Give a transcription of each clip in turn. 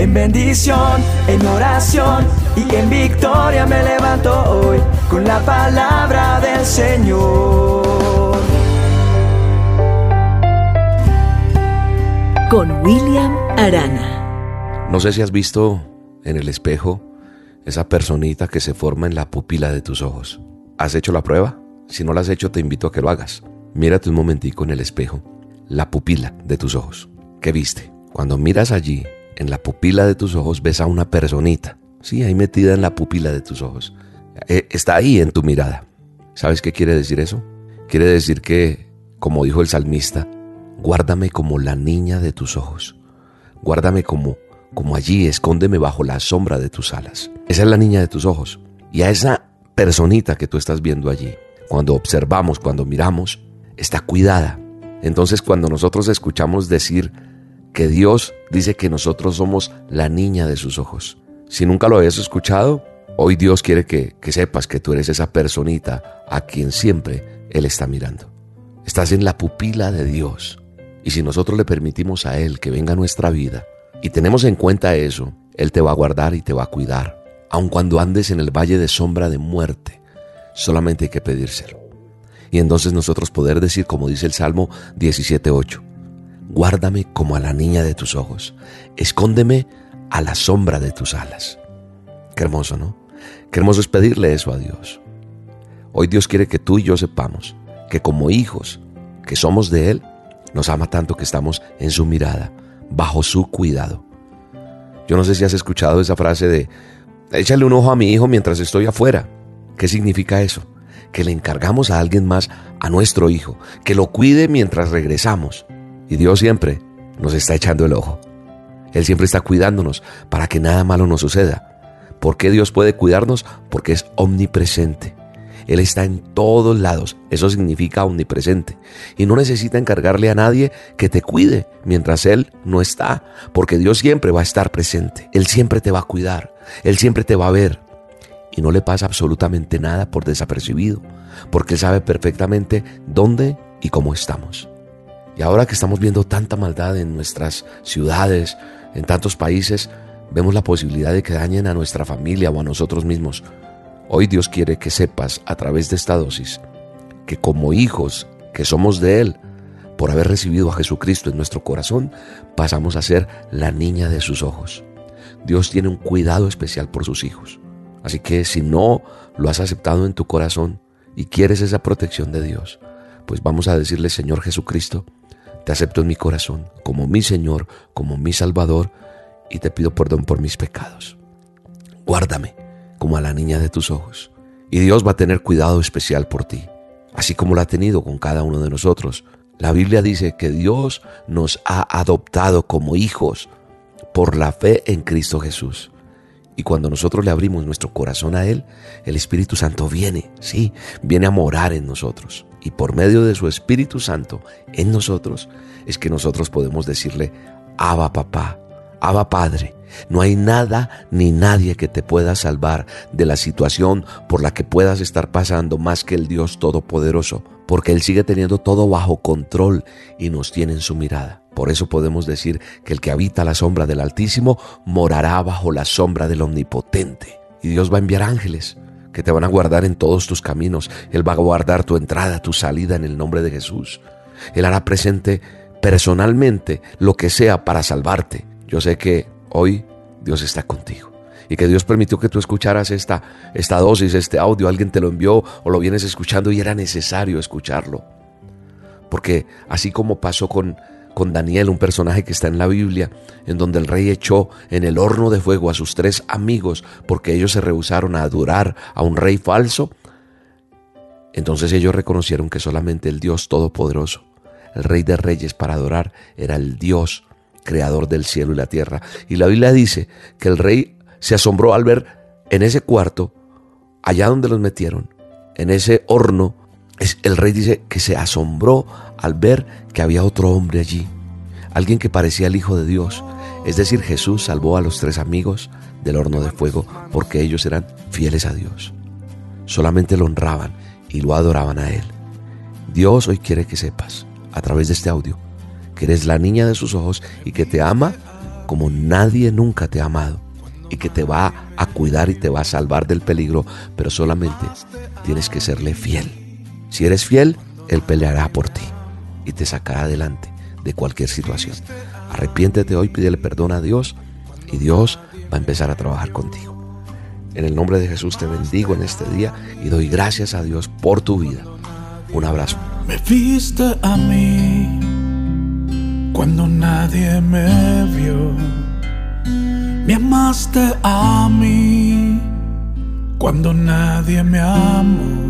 En bendición, en oración y en victoria me levanto hoy con la palabra del Señor. Con William Arana. No sé si has visto en el espejo esa personita que se forma en la pupila de tus ojos. ¿Has hecho la prueba? Si no la has hecho, te invito a que lo hagas. Mírate un momentico en el espejo, la pupila de tus ojos. ¿Qué viste? Cuando miras allí, en la pupila de tus ojos, ves a una personita. Sí, ahí metida en la pupila de tus ojos. Eh, está ahí en tu mirada. ¿Sabes qué quiere decir eso? Quiere decir que, como dijo el salmista, guárdame como la niña de tus ojos. Guárdame como, como allí, escóndeme bajo la sombra de tus alas. Esa es la niña de tus ojos. Y a esa personita que tú estás viendo allí, cuando observamos, cuando miramos, está cuidada. Entonces cuando nosotros escuchamos decir que Dios dice que nosotros somos la niña de sus ojos, si nunca lo habías escuchado, hoy Dios quiere que, que sepas que tú eres esa personita a quien siempre Él está mirando. Estás en la pupila de Dios. Y si nosotros le permitimos a Él que venga a nuestra vida y tenemos en cuenta eso, Él te va a guardar y te va a cuidar. Aun cuando andes en el valle de sombra de muerte, solamente hay que pedírselo. Y entonces nosotros poder decir, como dice el Salmo 17.8, guárdame como a la niña de tus ojos, escóndeme a la sombra de tus alas. Qué hermoso, ¿no? Qué hermoso es pedirle eso a Dios. Hoy Dios quiere que tú y yo sepamos que como hijos que somos de Él, nos ama tanto que estamos en su mirada, bajo su cuidado. Yo no sé si has escuchado esa frase de, échale un ojo a mi hijo mientras estoy afuera. ¿Qué significa eso? Que le encargamos a alguien más, a nuestro hijo, que lo cuide mientras regresamos. Y Dios siempre nos está echando el ojo. Él siempre está cuidándonos para que nada malo nos suceda. ¿Por qué Dios puede cuidarnos? Porque es omnipresente. Él está en todos lados. Eso significa omnipresente. Y no necesita encargarle a nadie que te cuide mientras Él no está, porque Dios siempre va a estar presente. Él siempre te va a cuidar. Él siempre te va a ver. Y no le pasa absolutamente nada por desapercibido, porque Él sabe perfectamente dónde y cómo estamos. Y ahora que estamos viendo tanta maldad en nuestras ciudades, en tantos países, vemos la posibilidad de que dañen a nuestra familia o a nosotros mismos. Hoy Dios quiere que sepas a través de esta dosis que como hijos que somos de Él, por haber recibido a Jesucristo en nuestro corazón, pasamos a ser la niña de sus ojos. Dios tiene un cuidado especial por sus hijos. Así que si no lo has aceptado en tu corazón y quieres esa protección de Dios, pues vamos a decirle, Señor Jesucristo, te acepto en mi corazón como mi Señor, como mi Salvador, y te pido perdón por mis pecados. Guárdame como a la niña de tus ojos. Y Dios va a tener cuidado especial por ti, así como lo ha tenido con cada uno de nosotros. La Biblia dice que Dios nos ha adoptado como hijos por la fe en Cristo Jesús. Y cuando nosotros le abrimos nuestro corazón a Él, el Espíritu Santo viene, sí, viene a morar en nosotros. Y por medio de su Espíritu Santo en nosotros es que nosotros podemos decirle, Abba papá, Abba Padre, no hay nada ni nadie que te pueda salvar de la situación por la que puedas estar pasando más que el Dios Todopoderoso, porque Él sigue teniendo todo bajo control y nos tiene en su mirada. Por eso podemos decir que el que habita la sombra del Altísimo morará bajo la sombra del Omnipotente. Y Dios va a enviar ángeles que te van a guardar en todos tus caminos. Él va a guardar tu entrada, tu salida en el nombre de Jesús. Él hará presente personalmente lo que sea para salvarte. Yo sé que hoy Dios está contigo y que Dios permitió que tú escucharas esta, esta dosis, este audio, alguien te lo envió o lo vienes escuchando y era necesario escucharlo. Porque así como pasó con, con Daniel, un personaje que está en la Biblia, en donde el rey echó en el horno de fuego a sus tres amigos porque ellos se rehusaron a adorar a un rey falso, entonces ellos reconocieron que solamente el Dios Todopoderoso, el Rey de Reyes para adorar, era el Dios creador del cielo y la tierra. Y la Biblia dice que el rey se asombró al ver en ese cuarto, allá donde los metieron, en ese horno, el rey dice que se asombró al ver que había otro hombre allí, alguien que parecía el Hijo de Dios. Es decir, Jesús salvó a los tres amigos del horno de fuego porque ellos eran fieles a Dios. Solamente lo honraban y lo adoraban a Él. Dios hoy quiere que sepas, a través de este audio, que eres la niña de sus ojos y que te ama como nadie nunca te ha amado y que te va a cuidar y te va a salvar del peligro, pero solamente tienes que serle fiel. Si eres fiel, Él peleará por ti y te sacará adelante de cualquier situación. Arrepiéntete hoy, pídele perdón a Dios y Dios va a empezar a trabajar contigo. En el nombre de Jesús te bendigo en este día y doy gracias a Dios por tu vida. Un abrazo. Me viste a mí cuando nadie me vio. Me amaste a mí cuando nadie me amó.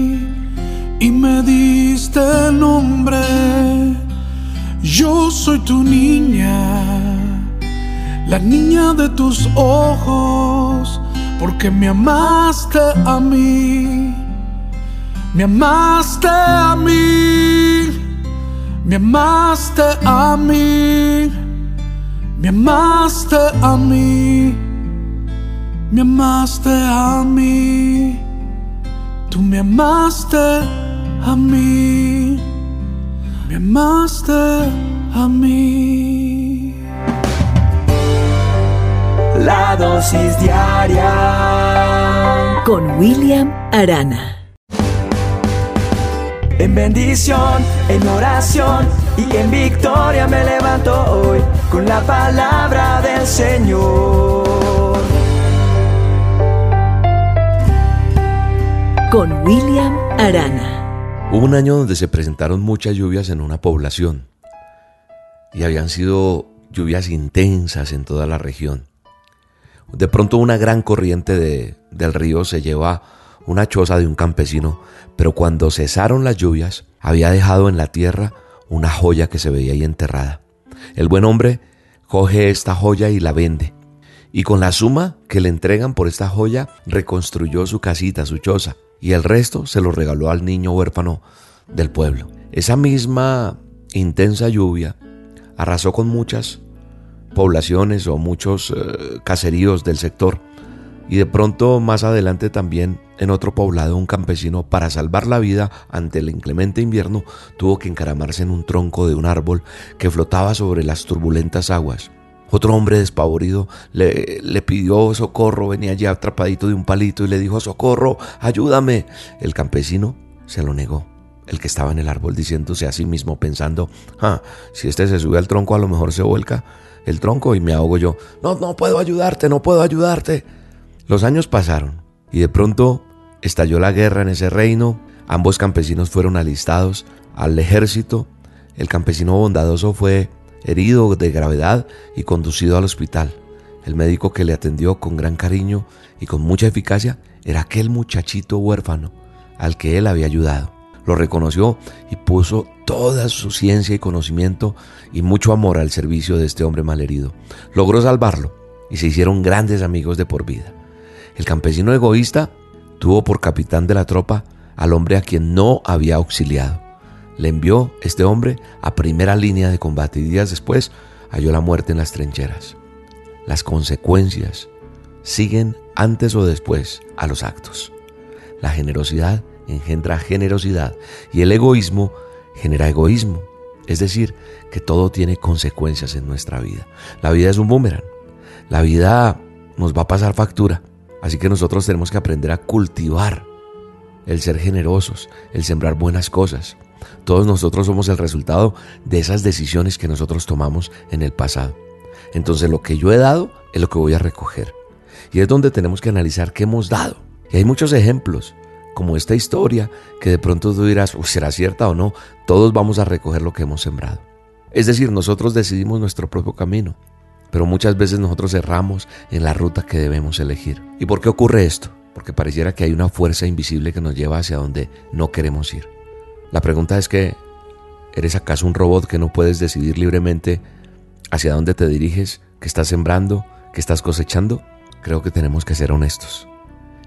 y me diste nombre. Yo soy tu niña, la niña de tus ojos, porque me amaste a mí me amaste a mí, me amaste a mí, me amaste a mí, me amaste a mí, tú me amaste me amaste a mí. La dosis diaria con William Arana en bendición, en oración y en victoria me levanto hoy con la palabra del Señor. Con William Arana. Hubo un año donde se presentaron muchas lluvias en una población y habían sido lluvias intensas en toda la región. De pronto una gran corriente de, del río se lleva una choza de un campesino, pero cuando cesaron las lluvias, había dejado en la tierra una joya que se veía ahí enterrada. El buen hombre coge esta joya y la vende, y con la suma que le entregan por esta joya reconstruyó su casita, su choza, y el resto se lo regaló al niño huérfano del pueblo. Esa misma intensa lluvia arrasó con muchas poblaciones o muchos eh, caseríos del sector y de pronto más adelante también en otro poblado un campesino para salvar la vida ante el inclemente invierno tuvo que encaramarse en un tronco de un árbol que flotaba sobre las turbulentas aguas. Otro hombre despavorido le, le, pidió socorro, venía ya atrapadito de un palito y le dijo, socorro, ayúdame. El campesino se lo negó, el que estaba en el árbol diciéndose a sí mismo pensando, ah, si este se sube al tronco a lo mejor se vuelca el tronco y me ahogo yo. No, no puedo ayudarte, no puedo ayudarte. Los años pasaron y de pronto estalló la guerra en ese reino, ambos campesinos fueron alistados al ejército, el campesino bondadoso fue herido de gravedad y conducido al hospital. El médico que le atendió con gran cariño y con mucha eficacia era aquel muchachito huérfano al que él había ayudado. Lo reconoció y puso toda su ciencia y conocimiento y mucho amor al servicio de este hombre malherido. Logró salvarlo y se hicieron grandes amigos de por vida. El campesino egoísta tuvo por capitán de la tropa al hombre a quien no había auxiliado. Le envió este hombre a primera línea de combate y días después halló la muerte en las trincheras. Las consecuencias siguen antes o después a los actos. La generosidad engendra generosidad y el egoísmo genera egoísmo. Es decir, que todo tiene consecuencias en nuestra vida. La vida es un boomerang. La vida nos va a pasar factura. Así que nosotros tenemos que aprender a cultivar el ser generosos, el sembrar buenas cosas. Todos nosotros somos el resultado de esas decisiones que nosotros tomamos en el pasado. Entonces lo que yo he dado es lo que voy a recoger. Y es donde tenemos que analizar qué hemos dado. Y hay muchos ejemplos, como esta historia, que de pronto tú dirás, ¿será cierta o no? Todos vamos a recoger lo que hemos sembrado. Es decir, nosotros decidimos nuestro propio camino pero muchas veces nosotros erramos en la ruta que debemos elegir. ¿Y por qué ocurre esto? Porque pareciera que hay una fuerza invisible que nos lleva hacia donde no queremos ir. La pregunta es que, ¿eres acaso un robot que no puedes decidir libremente hacia dónde te diriges, qué estás sembrando, ¿Qué estás cosechando? Creo que tenemos que ser honestos.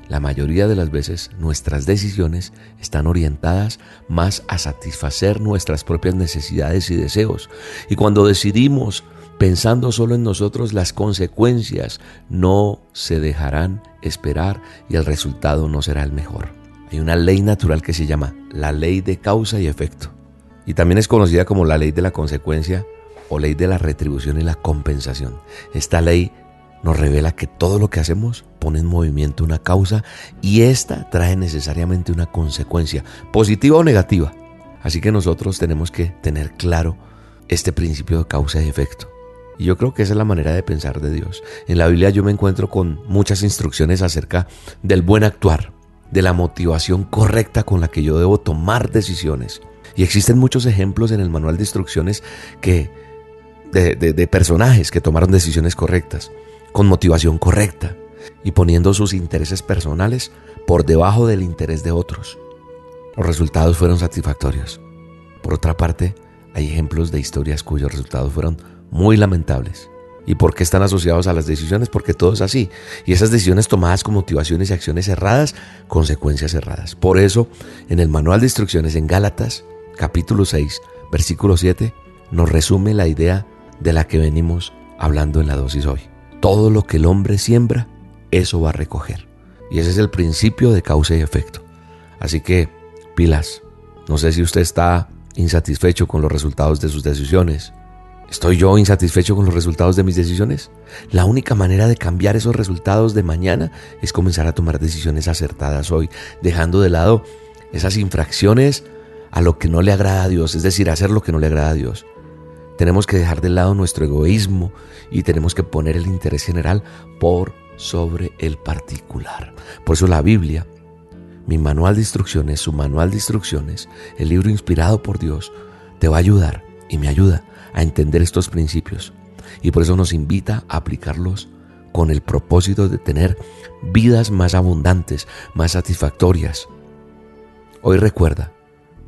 La mayoría de las veces nuestras decisiones están orientadas más a satisfacer nuestras propias necesidades y deseos. Y cuando decidimos pensando solo en nosotros, las consecuencias no se dejarán esperar y el resultado no será el mejor. Hay una ley natural que se llama la ley de causa y efecto. Y también es conocida como la ley de la consecuencia o ley de la retribución y la compensación. Esta ley nos revela que todo lo que hacemos pone en movimiento una causa y esta trae necesariamente una consecuencia, positiva o negativa. Así que nosotros tenemos que tener claro este principio de causa y efecto. Y yo creo que esa es la manera de pensar de Dios. En la Biblia yo me encuentro con muchas instrucciones acerca del buen actuar, de la motivación correcta con la que yo debo tomar decisiones. Y existen muchos ejemplos en el manual de instrucciones que, de, de personajes que tomaron decisiones correctas con motivación correcta y poniendo sus intereses personales por debajo del interés de otros. Los resultados fueron satisfactorios. Por otra parte, hay ejemplos de historias cuyos resultados fueron muy lamentables. ¿Y por qué están asociados a las decisiones? Porque todo es así. Y esas decisiones tomadas con motivaciones y acciones erradas, consecuencias erradas. Por eso, en el manual de instrucciones en Gálatas, capítulo 6, versículo 7, nos resume la idea de la que venimos hablando en la dosis hoy. Todo lo que el hombre siembra, eso va a recoger. Y ese es el principio de causa y efecto. Así que, pilas, no sé si usted está insatisfecho con los resultados de sus decisiones. ¿Estoy yo insatisfecho con los resultados de mis decisiones? La única manera de cambiar esos resultados de mañana es comenzar a tomar decisiones acertadas hoy, dejando de lado esas infracciones a lo que no le agrada a Dios, es decir, hacer lo que no le agrada a Dios. Tenemos que dejar de lado nuestro egoísmo y tenemos que poner el interés general por sobre el particular. Por eso la Biblia, mi manual de instrucciones, su manual de instrucciones, el libro inspirado por Dios, te va a ayudar y me ayuda a entender estos principios. Y por eso nos invita a aplicarlos con el propósito de tener vidas más abundantes, más satisfactorias. Hoy recuerda,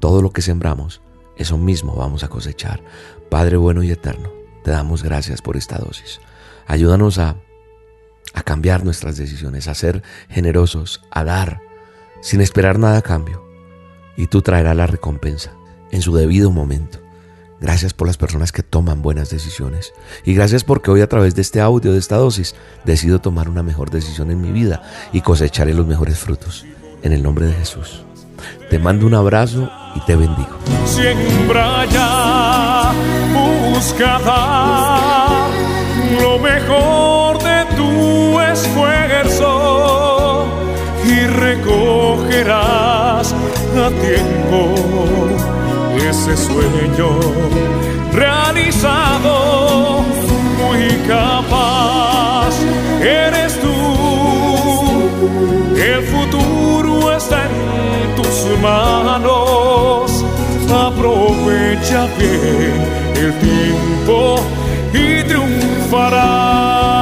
todo lo que sembramos, eso mismo vamos a cosechar. Padre bueno y eterno, te damos gracias por esta dosis. Ayúdanos a, cambiar nuestras decisiones, a ser generosos, a dar, sin esperar nada a cambio. Y tú traerás la recompensa en su debido momento. Gracias por las personas que toman buenas decisiones. Y gracias porque hoy a través de este audio, de esta dosis, decido tomar una mejor decisión en mi vida y cosecharé los mejores frutos. En el nombre de Jesús. Te mando un abrazo y te bendigo. Siembra ya, busca dar lo mejor de tu esfuerzo y recogerás a tiempo ese sueño realizado, muy capaz eres tú, el futuro está en tus manos, aprovecha bien el tiempo y triunfarás.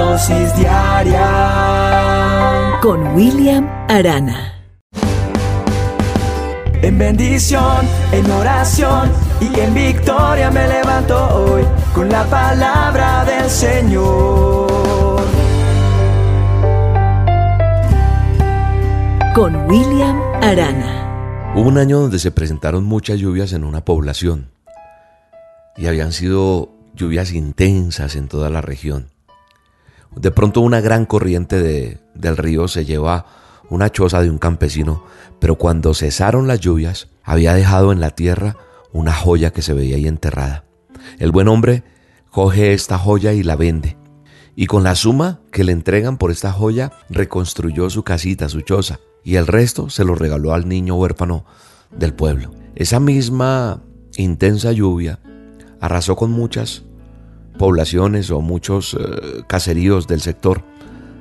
Dosis diaria con William Arana. En bendición, en oración y en victoria me levanto hoy con la palabra del Señor. Con William Arana. Hubo un año donde se presentaron muchas lluvias en una población y habían sido lluvias intensas en toda la región. De pronto una gran corriente de- del río se lleva una choza de un campesino, pero cuando cesaron las lluvias había dejado en la tierra una joya que se veía ahí enterrada. El buen hombre coge esta joya y la vende. Y con la suma que le entregan por esta joya, reconstruyó su casita, su choza, y el resto se lo regaló al niño huérfano del pueblo. Esa misma intensa lluvia arrasó con muchas poblaciones o muchos eh, caseríos del sector.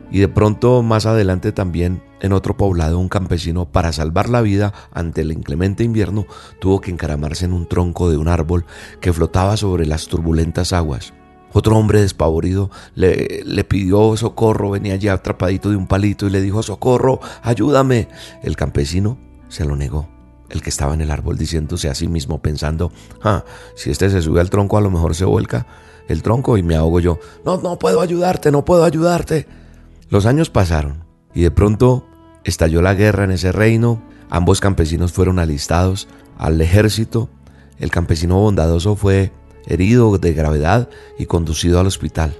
Y de pronto más adelante también en otro poblado un campesino para salvar la vida ante el inclemente invierno tuvo que encaramarse en un tronco de un árbol que flotaba sobre las turbulentas aguas. Otro hombre despavorido le, le, pidió socorro, venía ya atrapadito de un palito y le dijo, socorro, ayúdame. El campesino se lo negó, el que estaba en el árbol diciéndose a sí mismo, pensando, ah, si este se sube al tronco a lo mejor se vuelca el tronco y me ahogo yo. No, no puedo ayudarte, no puedo ayudarte. Los años pasaron y de pronto estalló la guerra en ese reino, ambos campesinos fueron alistados al ejército, el campesino bondadoso fue herido de gravedad y conducido al hospital.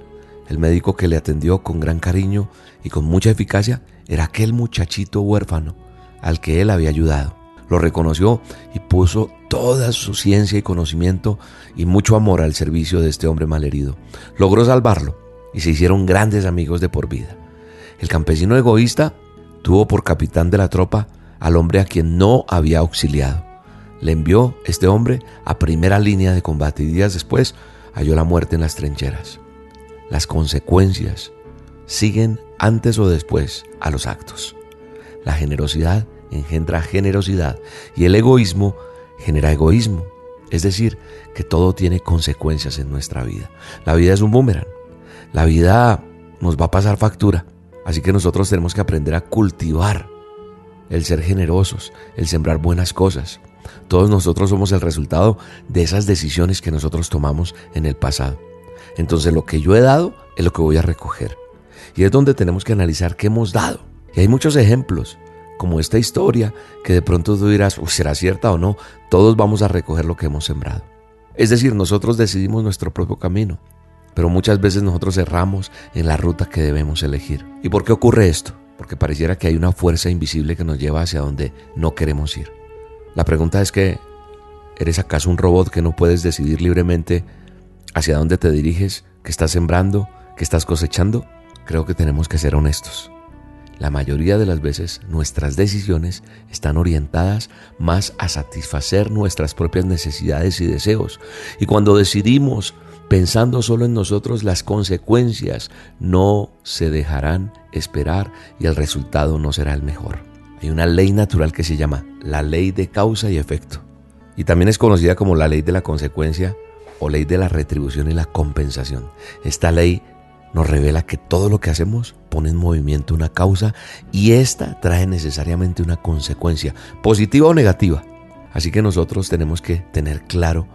El médico que le atendió con gran cariño y con mucha eficacia era aquel muchachito huérfano al que él había ayudado. Lo reconoció y puso toda su ciencia y conocimiento y mucho amor al servicio de este hombre malherido. Logró salvarlo y se hicieron grandes amigos de por vida. El campesino egoísta tuvo por capitán de la tropa al hombre a quien no había auxiliado le envió este hombre a primera línea de combate y días después halló la muerte en las trincheras. Las consecuencias siguen antes o después a los actos. La generosidad engendra generosidad y el egoísmo genera egoísmo. Es decir, que todo tiene consecuencias en nuestra vida. La vida es un boomerang. La vida nos va a pasar factura. Así que nosotros tenemos que aprender a cultivar el ser generosos, el sembrar buenas cosas. Todos nosotros somos el resultado de esas decisiones que nosotros tomamos en el pasado. Entonces lo que yo he dado es lo que voy a recoger. Y es donde tenemos que analizar qué hemos dado. Y hay muchos ejemplos, como esta historia, que de pronto tú dirás, ¿será cierta o no? Todos vamos a recoger lo que hemos sembrado. Es decir, nosotros decidimos nuestro propio camino, pero muchas veces nosotros erramos en la ruta que debemos elegir. ¿Y por qué ocurre esto? Porque pareciera que hay una fuerza invisible que nos lleva hacia donde no queremos ir. La pregunta es que, ¿eres acaso un robot que no puedes decidir libremente hacia dónde te diriges, qué estás sembrando, qué estás cosechando? Creo que tenemos que ser honestos. La mayoría de las veces nuestras decisiones están orientadas más a satisfacer nuestras propias necesidades y deseos. Y cuando decidimos pensando solo en nosotros, las consecuencias no se dejarán esperar y el resultado no será el mejor. Hay una ley natural que se llama la ley de causa y efecto. Y también es conocida como la ley de la consecuencia o ley de la retribución y la compensación. Esta ley nos revela que todo lo que hacemos pone en movimiento una causa y esta trae necesariamente una consecuencia, positiva o negativa. Así que nosotros tenemos que tener claro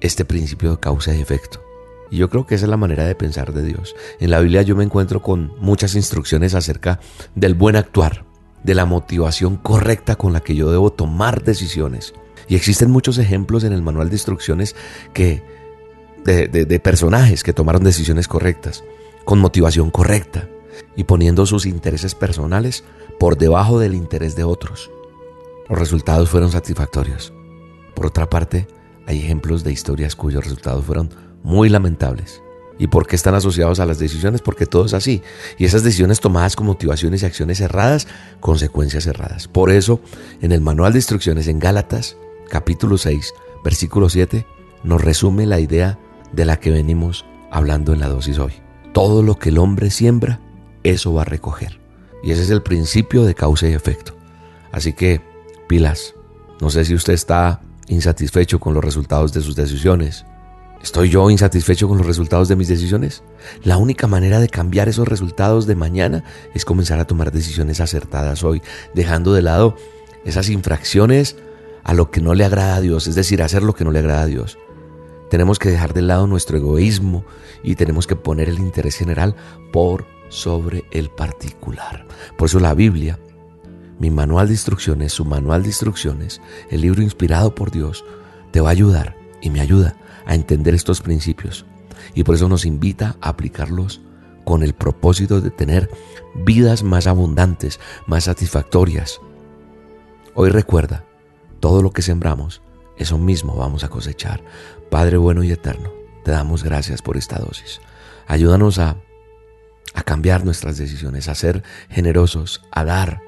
este principio de causa y efecto. Y yo creo que esa es la manera de pensar de Dios. En la Biblia yo me encuentro con muchas instrucciones acerca del buen actuar, de la motivación correcta con la que yo debo tomar decisiones. Y existen muchos ejemplos en el manual de instrucciones que, de, de personajes que tomaron decisiones correctas, con motivación correcta y poniendo sus intereses personales por debajo del interés de otros. Los resultados fueron satisfactorios. Por otra parte, hay ejemplos de historias cuyos resultados fueron muy lamentables. ¿Y por qué están asociados a las decisiones? Porque todo es así. Y esas decisiones tomadas con motivaciones y acciones erradas, consecuencias erradas. Por eso, en el manual de instrucciones en Gálatas, capítulo 6, versículo 7, nos resume la idea de la que venimos hablando en la dosis hoy. Todo lo que el hombre siembra, eso va a recoger. Y ese es el principio de causa y efecto. Así que, pilas, no sé si usted está insatisfecho con los resultados de sus decisiones ¿Estoy yo insatisfecho con los resultados de mis decisiones? La única manera de cambiar esos resultados de mañana es comenzar a tomar decisiones acertadas hoy, dejando de lado esas infracciones a lo que no le agrada a Dios, es decir, hacer lo que no le agrada a Dios. Tenemos que dejar de lado nuestro egoísmo y tenemos que poner el interés general por sobre el particular. Por eso la Biblia, mi manual de instrucciones, su manual de instrucciones, el libro inspirado por Dios, te va a ayudar y me ayuda a entender estos principios. Y por eso nos invita a aplicarlos con el propósito de tener vidas más abundantes, más satisfactorias. Hoy recuerda, todo lo que sembramos, eso mismo vamos a cosechar. Padre bueno y eterno, te damos gracias por esta dosis. Ayúdanos a, a cambiar nuestras decisiones, a ser generosos, a dar,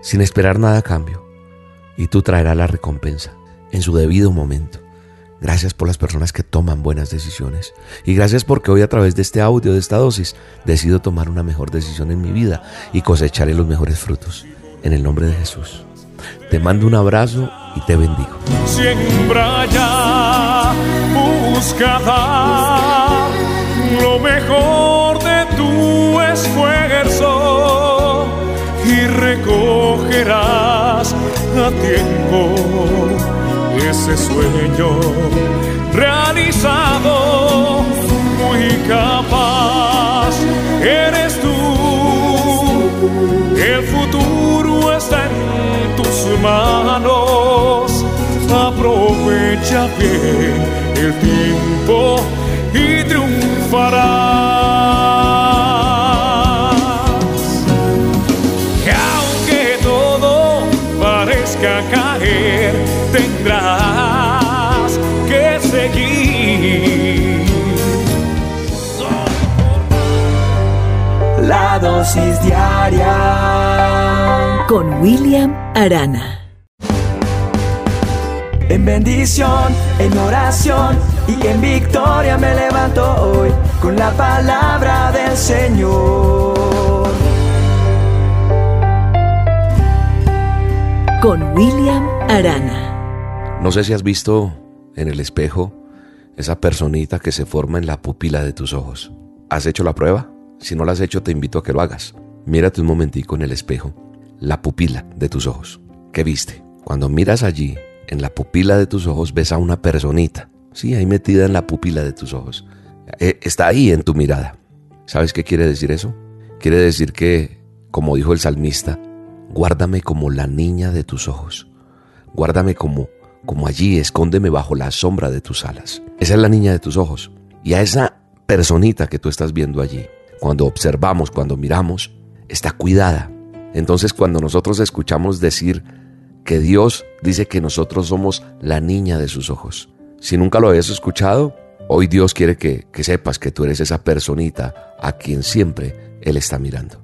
sin esperar nada a cambio. Y tú traerás la recompensa en su debido momento. Gracias por las personas que toman buenas decisiones. Y gracias porque hoy a través de este audio, de esta dosis, decido tomar una mejor decisión en mi vida y cosecharé los mejores frutos. En el nombre de Jesús. Te mando un abrazo y te bendigo. Siembra ya, busca dar lo mejor de tu esfuerzo y recogerás a tiempo ese sueño realizado, muy capaz eres tú, el futuro en tus manos, aprovecha bien el tiempo y triunfarás. Aunque todo parezca caer, tendrás que seguir. La dosis diaria con William Arana. En bendición, en oración y en victoria me levanto hoy con la palabra del Señor. Con William Arana. No sé si has visto en el espejo esa personita que se forma en la pupila de tus ojos. ¿Has hecho la prueba? Si no la has hecho, te invito a que lo hagas. Mírate un momentico en el espejo, la pupila de tus ojos. ¿Qué viste? Cuando miras allí, en la pupila de tus ojos ves a una personita. Sí, ahí metida en la pupila de tus ojos. Eh, está ahí en tu mirada. ¿Sabes qué quiere decir eso? Quiere decir que, como dijo el salmista, guárdame como la niña de tus ojos. Guárdame como, como allí, escóndeme bajo la sombra de tus alas. Esa es la niña de tus ojos. Y a esa personita que tú estás viendo allí, cuando observamos, cuando miramos, está cuidada. Entonces cuando nosotros escuchamos decir, que Dios dice que nosotros somos la niña de sus ojos. Si nunca lo habías escuchado, hoy Dios quiere que, que sepas que tú eres esa personita a quien siempre Él está mirando.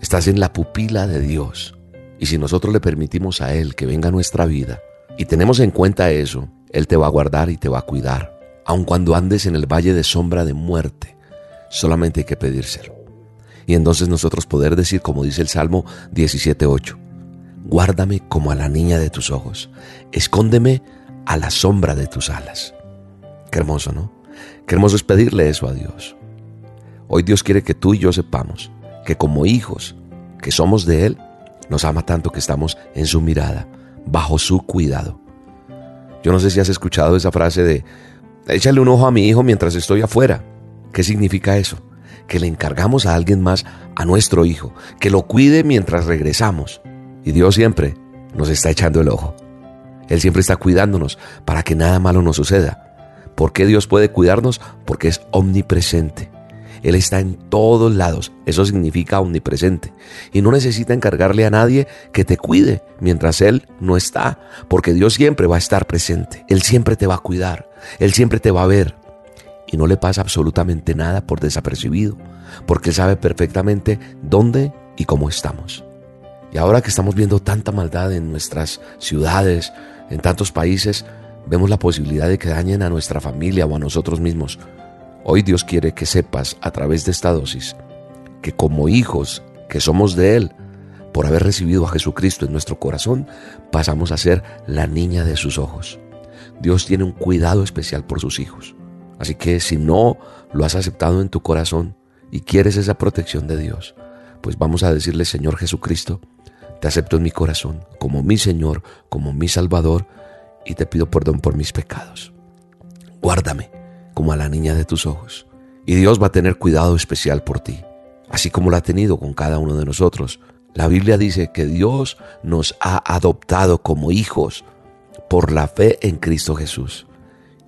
Estás en la pupila de Dios. Y si nosotros le permitimos a Él que venga a nuestra vida y tenemos en cuenta eso, Él te va a guardar y te va a cuidar. Aun cuando andes en el valle de sombra de muerte, solamente hay que pedírselo. Y entonces nosotros poder decir, como dice el Salmo 17.8, Guárdame como a la niña de tus ojos. Escóndeme a la sombra de tus alas. Qué hermoso, ¿no? Qué hermoso es pedirle eso a Dios. Hoy Dios quiere que tú y yo sepamos que como hijos que somos de Él, nos ama tanto que estamos en su mirada, bajo su cuidado. Yo no sé si has escuchado esa frase de, échale un ojo a mi hijo mientras estoy afuera. ¿Qué significa eso? Que le encargamos a alguien más, a nuestro hijo, que lo cuide mientras regresamos. Y Dios siempre nos está echando el ojo. Él siempre está cuidándonos para que nada malo nos suceda. ¿Por qué Dios puede cuidarnos? Porque es omnipresente. Él está en todos lados. Eso significa omnipresente. Y no necesita encargarle a nadie que te cuide mientras Él no está. Porque Dios siempre va a estar presente. Él siempre te va a cuidar. Él siempre te va a ver. Y no le pasa absolutamente nada por desapercibido. Porque sabe perfectamente dónde y cómo estamos. Y ahora que estamos viendo tanta maldad en nuestras ciudades, en tantos países, vemos la posibilidad de que dañen a nuestra familia o a nosotros mismos. Hoy Dios quiere que sepas a través de esta dosis que como hijos que somos de Él, por haber recibido a Jesucristo en nuestro corazón, pasamos a ser la niña de sus ojos. Dios tiene un cuidado especial por sus hijos. Así que si no lo has aceptado en tu corazón y quieres esa protección de Dios, pues vamos a decirle, Señor Jesucristo, te acepto en mi corazón como mi Señor, como mi Salvador, y te pido perdón por mis pecados. Guárdame como a la niña de tus ojos, y Dios va a tener cuidado especial por ti, así como lo ha tenido con cada uno de nosotros. La Biblia dice que Dios nos ha adoptado como hijos por la fe en Cristo Jesús.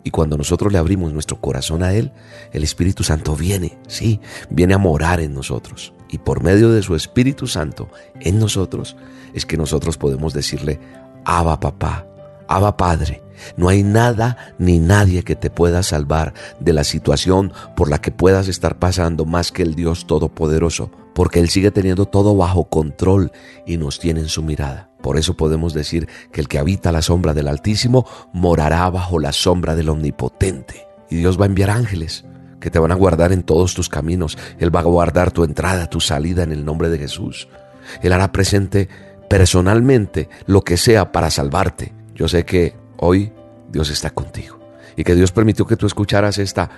Y cuando nosotros le abrimos nuestro corazón a Él, el Espíritu Santo viene, sí, viene a morar en nosotros. Y por medio de su Espíritu Santo en nosotros es que nosotros podemos decirle, Abba papá, Abba Padre. No hay nada ni nadie que te pueda salvar de la situación por la que puedas estar pasando más que el Dios Todopoderoso, porque Él sigue teniendo todo bajo control y nos tiene en su mirada. Por eso podemos decir que el que habita la sombra del Altísimo morará bajo la sombra del Omnipotente. Y Dios va a enviar ángeles que te van a guardar en todos tus caminos. Él va a guardar tu entrada, tu salida en el nombre de Jesús. Él hará presente personalmente lo que sea para salvarte. Yo sé que hoy Dios está contigo y que Dios permitió que tú escucharas esta,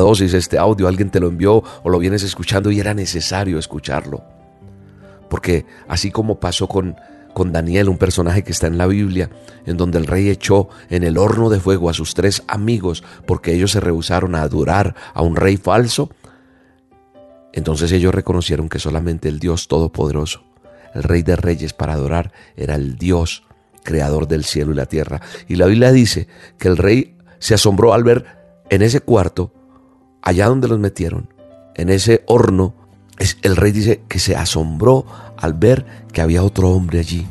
dosis, este audio, alguien te lo envió o lo vienes escuchando y era necesario escucharlo. Porque así como pasó con, con Daniel, un personaje que está en la Biblia, en donde el rey echó en el horno de fuego a sus tres amigos porque ellos se rehusaron a adorar a un rey falso. Entonces ellos reconocieron que solamente el Dios Todopoderoso, el Rey de Reyes para adorar, era el Dios creador del cielo y la tierra. Y la Biblia dice que el rey se asombró al ver en ese cuarto, allá donde los metieron, en ese horno, el rey dice que se asombró al ver que había otro hombre allí,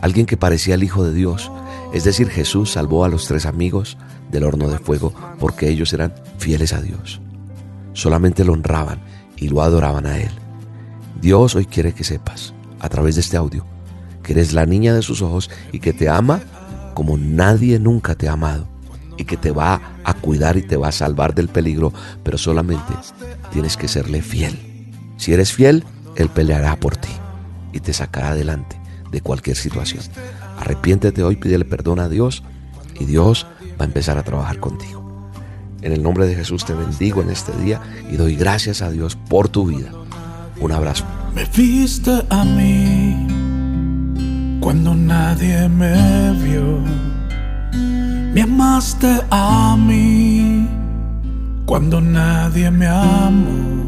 alguien que parecía el Hijo de Dios. Es decir, Jesús salvó a los tres amigos del horno de fuego porque ellos eran fieles a Dios. Solamente lo honraban y lo adoraban a Él. Dios hoy quiere que sepas, a través de este audio, que eres la niña de sus ojos y que te ama como nadie nunca te ha amado y que te va a cuidar y te va a salvar del peligro, pero solamente tienes que serle fiel. Si eres fiel, Él peleará por ti y te sacará adelante de cualquier situación. Arrepiéntete hoy, pídele perdón a Dios y Dios va a empezar a trabajar contigo. En el nombre de Jesús te bendigo en este día y doy gracias a Dios por tu vida. Un abrazo. Me viste a mí cuando nadie me vio. Me amaste a mí cuando nadie me amó.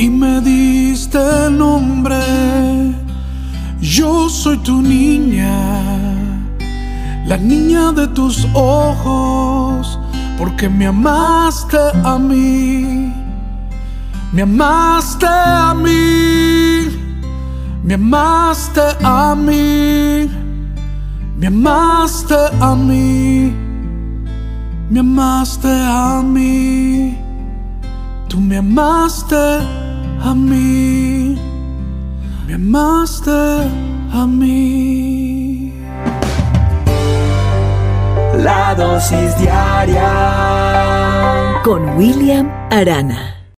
y me diste nombre. Yo soy tu niña, la niña de tus ojos, porque me amaste a mí me amaste a mí, me amaste a mí, me amaste a mí, me amaste a mí, tú me amaste a mí, me amaste a mí. La dosis diaria con William Arana.